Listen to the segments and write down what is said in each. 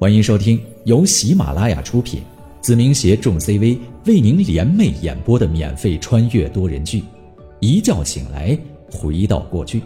欢迎收听由喜马拉雅出品，子明携众 CV 为您联袂演播的免费穿越多人剧《一觉醒来回到过去》，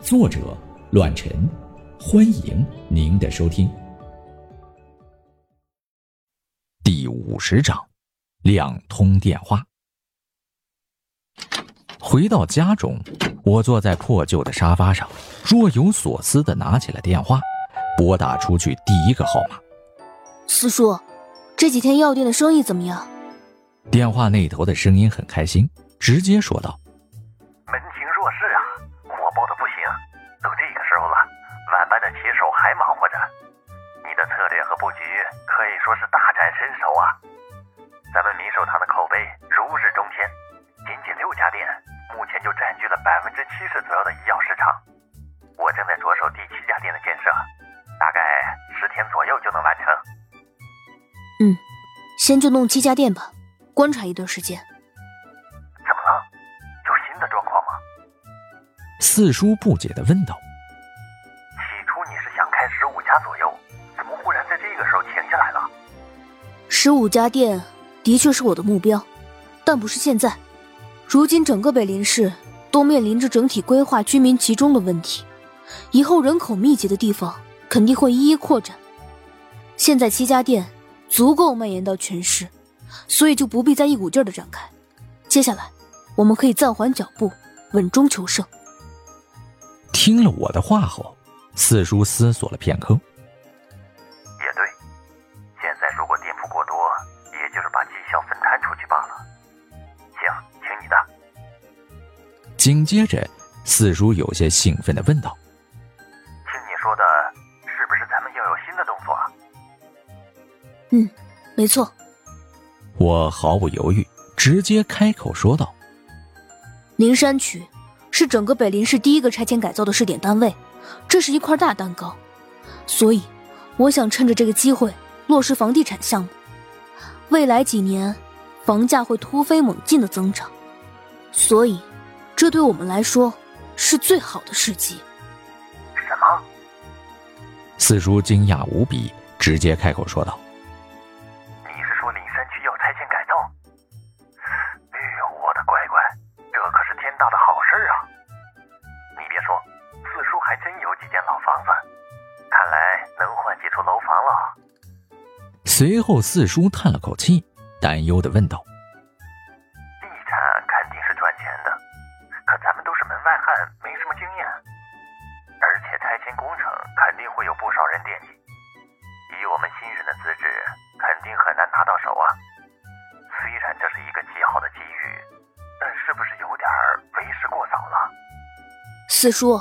作者：乱臣。欢迎您的收听。第五十章，两通电话。回到家中，我坐在破旧的沙发上，若有所思的拿起了电话。拨打出去第一个号码，四叔，这几天药店的生意怎么样？电话那头的声音很开心，直接说道：“门庭若市啊，火爆的不行。都这个时候了，晚班的骑手还忙活着。你的策略和布局可以说是大展身手啊。咱们米寿堂的口碑如日中天，仅仅六家店，目前就占据了百分之七十左右的医药市场。先就弄七家店吧，观察一段时间。怎么了？有新的状况吗？四叔不解的问道。起初你是想开十五家左右，怎么忽然在这个时候停下来了？十五家店的确是我的目标，但不是现在。如今整个北林市都面临着整体规划居民集中的问题，以后人口密集的地方。肯定会一一扩展。现在七家店足够蔓延到全市，所以就不必再一股劲儿的展开。接下来，我们可以暂缓脚步，稳中求胜。听了我的话后，四叔思索了片刻。也对，现在如果店铺过多，也就是把绩效分摊出去罢了。行，听你的。紧接着，四叔有些兴奋的问道。没错。我毫不犹豫，直接开口说道：“灵山区是整个北林市第一个拆迁改造的试点单位，这是一块大蛋糕，所以我想趁着这个机会落实房地产项目。未来几年，房价会突飞猛进的增长，所以这对我们来说是最好的时机。”什么？四叔惊讶无比，直接开口说道。随后，四叔叹了口气，担忧的问道：“地产肯定是赚钱的，可咱们都是门外汉，没什么经验，而且拆迁工程肯定会有不少人惦记。以我们新人的资质，肯定很难拿到手啊。虽然这是一个极好的机遇，但是不是有点为时过早了？”四叔，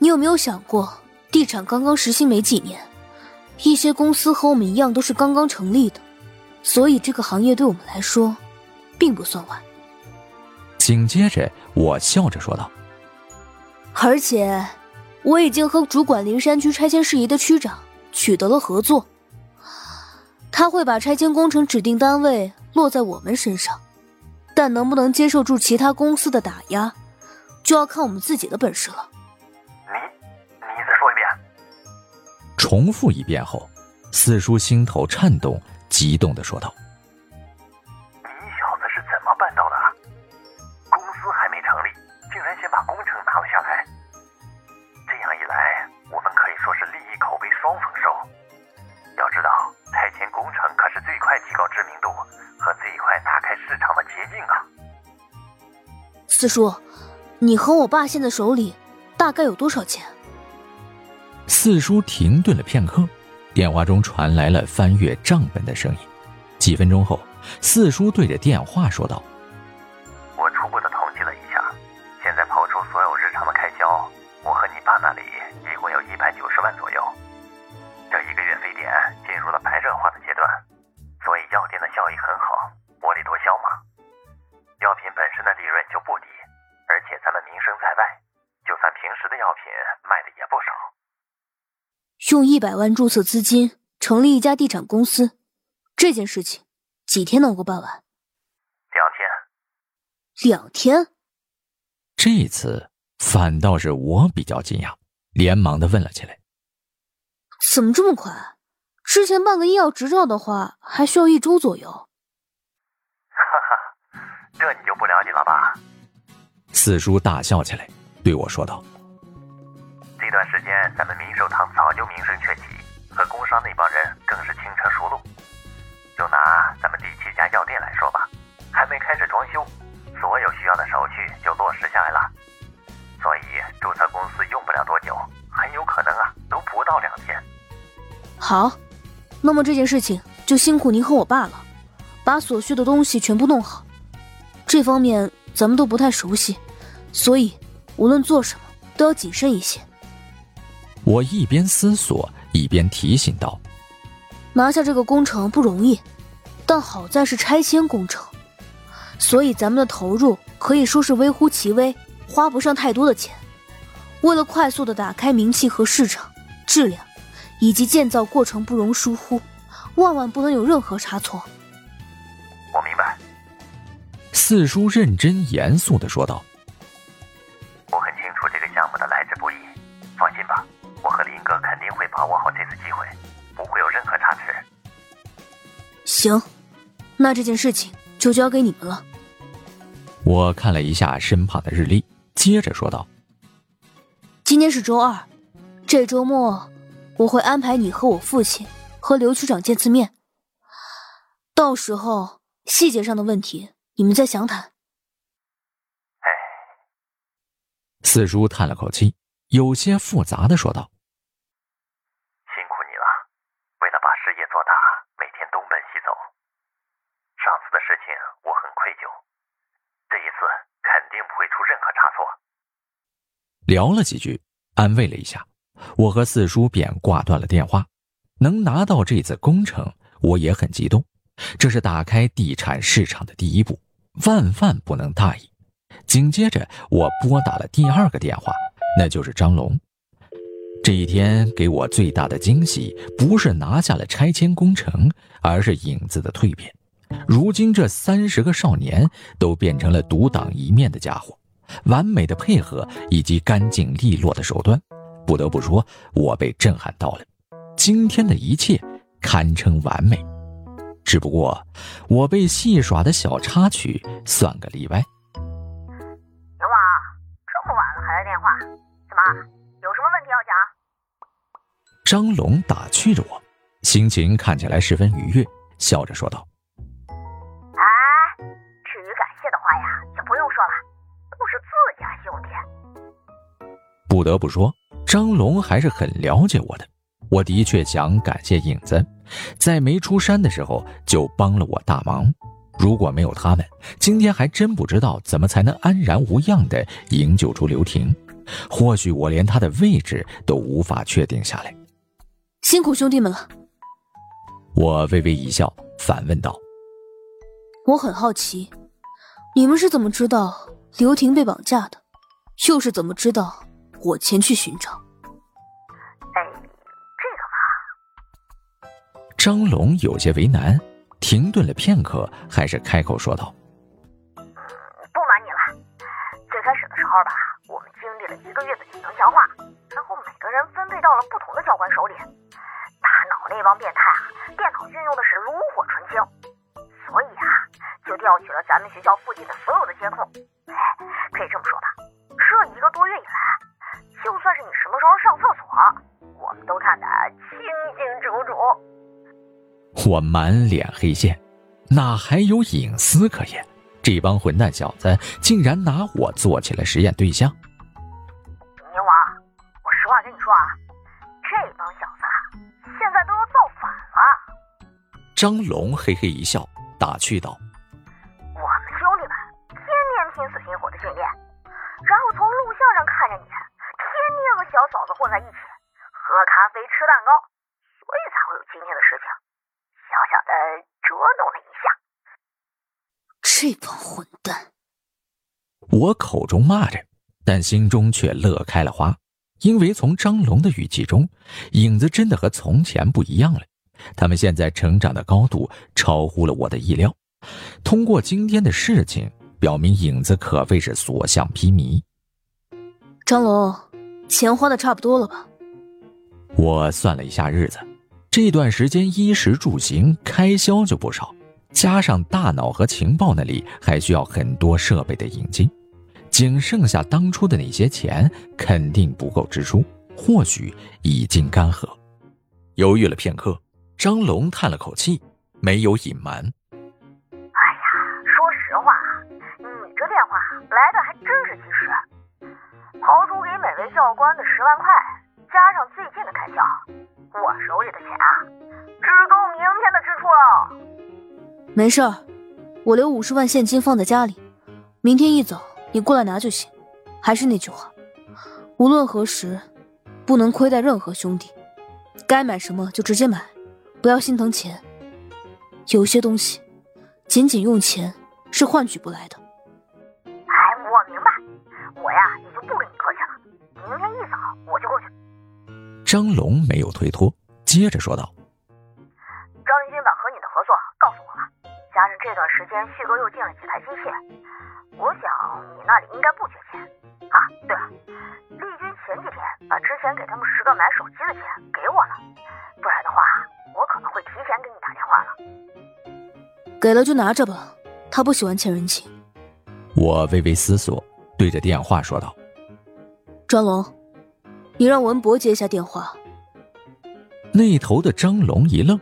你有没有想过，地产刚刚实行没几年？一些公司和我们一样都是刚刚成立的，所以这个行业对我们来说，并不算晚。紧接着，我笑着说道：“而且，我已经和主管灵山区拆迁事宜的区长取得了合作，他会把拆迁工程指定单位落在我们身上，但能不能接受住其他公司的打压，就要看我们自己的本事了。”重复一遍后，四叔心头颤动，激动的说道：“你小子是怎么办到的？公司还没成立，竟然先把工程拿了下来。这样一来，我们可以说是利益口碑双丰收。要知道，拆迁工程可是最快提高知名度和最快打开市场的捷径啊！”四叔，你和我爸现在手里大概有多少钱？四叔停顿了片刻，电话中传来了翻阅账本的声音。几分钟后，四叔对着电话说道：“我初步的统计了一下，现在刨除所有日常的开销，我和你爸那里一共有一百九十万左右。用一百万注册资金成立一家地产公司，这件事情几天能够办完？两天。两天？这次反倒是我比较惊讶，连忙的问了起来：“怎么这么快？之前办个医药执照的话，还需要一周左右。哈哈，这你就不了解了吧？四叔大笑起来，对我说道：“这这段时间，咱们明寿堂早就名声鹊起，和工商那帮人更是轻车熟路。就拿咱们第七家药店来说吧，还没开始装修，所有需要的手续就落实下来了。所以注册公司用不了多久，很有可能啊，都不到两天。好，那么这件事情就辛苦您和我爸了，把所需的东西全部弄好。这方面。”咱们都不太熟悉，所以无论做什么都要谨慎一些。我一边思索一边提醒道：“拿下这个工程不容易，但好在是拆迁工程，所以咱们的投入可以说是微乎其微，花不上太多的钱。为了快速的打开名气和市场，质量以及建造过程不容疏忽，万万不能有任何差错。”我明白四叔认真严肃的说道：“我很清楚这个项目的来之不易，放心吧，把握好这次机会，不会有任何差池。”行，那这件事情就交给你们了。我看了一下身旁的日历，接着说道：“今天是周二，这周末我会安排你和我父亲和刘区长见次面，到时候细节上的问题。”你们再详谈。哎，四叔叹了口气，有些复杂的说道：“辛苦你了，为了把事业做大，每天东奔西走。上次的事情我很愧疚，这一次肯定不会出任何差错。”聊了几句，安慰了一下，我和四叔便挂断了电话。能拿到这次工程，我也很激动。这是打开地产市场的第一步，万万不能大意。紧接着，我拨打了第二个电话，那就是张龙。这一天给我最大的惊喜，不是拿下了拆迁工程，而是影子的蜕变。如今这三十个少年都变成了独当一面的家伙，完美的配合以及干净利落的手段，不得不说，我被震撼到了。今天的一切堪称完美。只不过，我被戏耍的小插曲算个例外。牛王，这么晚了还来电话，怎么有什么问题要讲？张龙打趣着我，心情看起来十分愉悦，笑着说道：“不得不说，张龙还是很了解我的。我的确想感谢影子，在没出山的时候就帮了我大忙。如果没有他们，今天还真不知道怎么才能安然无恙地营救出刘婷。或许我连他的位置都无法确定下来。辛苦兄弟们了。我微微一笑，反问道：“我很好奇，你们是怎么知道刘婷被绑架的？又是怎么知道我前去寻找？”哎，这个吧张龙有些为难，停顿了片刻，还是开口说道：“不瞒你了，最开始的时候吧，我们经历了一个月的体能强化，然后每个人分配到了不同的教官手里。大脑那帮变态啊，电脑运用的是炉火纯青，所以啊，就调取了咱们学校附我们都看得清清楚楚。”我满脸黑线，哪还有隐私可言？这帮混蛋小子竟然拿我做起了实验对象！宁王，我实话跟你说啊，这帮小子现在都要造反了。张龙嘿嘿一笑，打趣道：“我们兄弟们天天拼死拼活的训练，然后从录像上看着你，天天和小嫂子混在一起，喝咖啡吃蛋糕，所以才会有今天的事情。”小小的捉弄了一下，这帮混蛋！我口中骂着，但心中却乐开了花，因为从张龙的语气中，影子真的和从前不一样了。他们现在成长的高度超乎了我的意料。通过今天的事情，表明影子可谓是所向披靡。张龙，钱花的差不多了吧？我算了一下日子。这段时间衣食住行开销就不少，加上大脑和情报那里还需要很多设备的引进，仅剩下当初的那些钱肯定不够支出，或许已经干涸。犹豫了片刻，张龙叹了口气，没有隐瞒。哎呀，说实话，你这电话来的还真是及时。刨除给每位教官的十万块，加上最近的开销，我手里的钱啊，只够明天的支出了。没事儿，我留五十万现金放在家里，明天一早你过来拿就行。还是那句话，无论何时，不能亏待任何兄弟。该买什么就直接买，不要心疼钱。有些东西，仅仅用钱是换取不来的。张龙没有推脱，接着说道：“张林军把和你的合作告诉我了，加上这段时间旭哥又进了几台机器，我想你那里应该不缺钱。啊，对了，丽君前几天把之前给他们十个买手机的钱给我了，不然的话，我可能会提前给你打电话了。给了就拿着吧，他不喜欢欠人情。我微微思索，对着电话说道：“张龙，你让文博接一下电话。”那头的张龙一愣，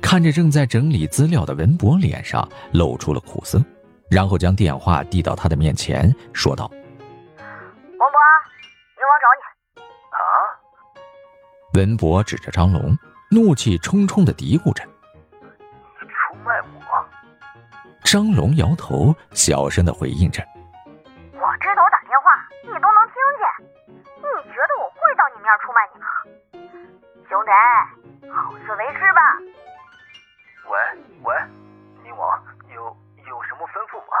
看着正在整理资料的文博，脸上露出了苦涩，然后将电话递到他的面前，说道。文博指着张龙，怒气冲冲的嘀咕着：“你出卖我！”张龙摇头，小声的回应着：“兄弟，好自为之吧。”“喂喂，宁王，有有什么吩咐吗？”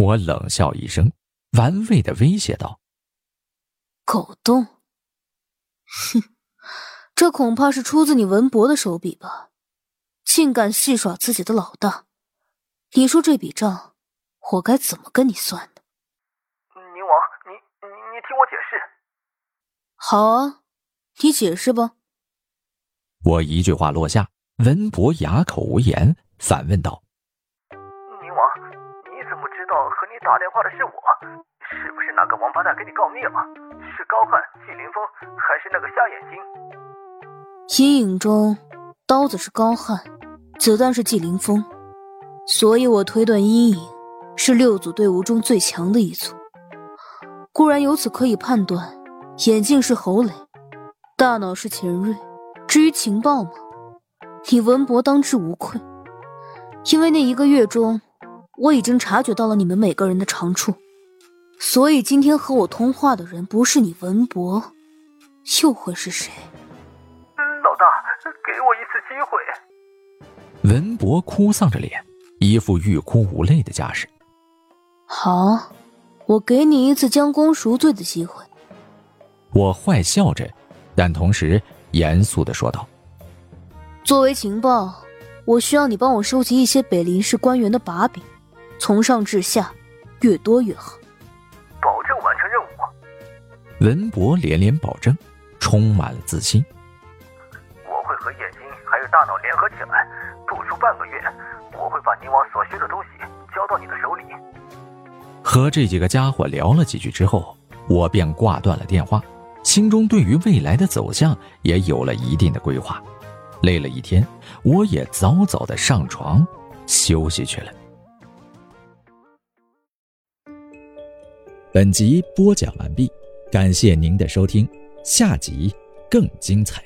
我冷笑一声，玩味的威胁道：“狗洞。”哼，这恐怕是出自你文博的手笔吧？竟敢戏耍自己的老大，你说这笔账，我该怎么跟你算呢？宁王，你你你听我解释。好啊，你解释吧。我一句话落下，文博哑口无言，反问道：“宁王，你怎么知道和你打电话的是我？”是不是哪个王八蛋给你告密了？是高汉、季凌风，还是那个瞎眼睛？阴影中，刀子是高汉，子弹是季凌风，所以我推断阴影是六组队伍中最强的一组。固然由此可以判断，眼镜是侯磊，大脑是钱瑞。至于情报嘛，你文博当之无愧，因为那一个月中，我已经察觉到了你们每个人的长处。所以今天和我通话的人不是你文博，又会是谁？老大，给我一次机会。文博哭丧着脸，一副欲哭无泪的架势。好，我给你一次将功赎罪的机会。我坏笑着，但同时严肃的说道：“作为情报，我需要你帮我收集一些北林市官员的把柄，从上至下，越多越好。”保证完成任务文博连连保证，充满了自信。我会和眼睛还有大脑联合起来，不出半个月，我会把宁王所需的东西交到你的手里。和这几个家伙聊了几句之后，我便挂断了电话，心中对于未来的走向也有了一定的规划。累了一天，我也早早的上床休息去了。本集播讲完毕。感谢您的收听，下集更精彩。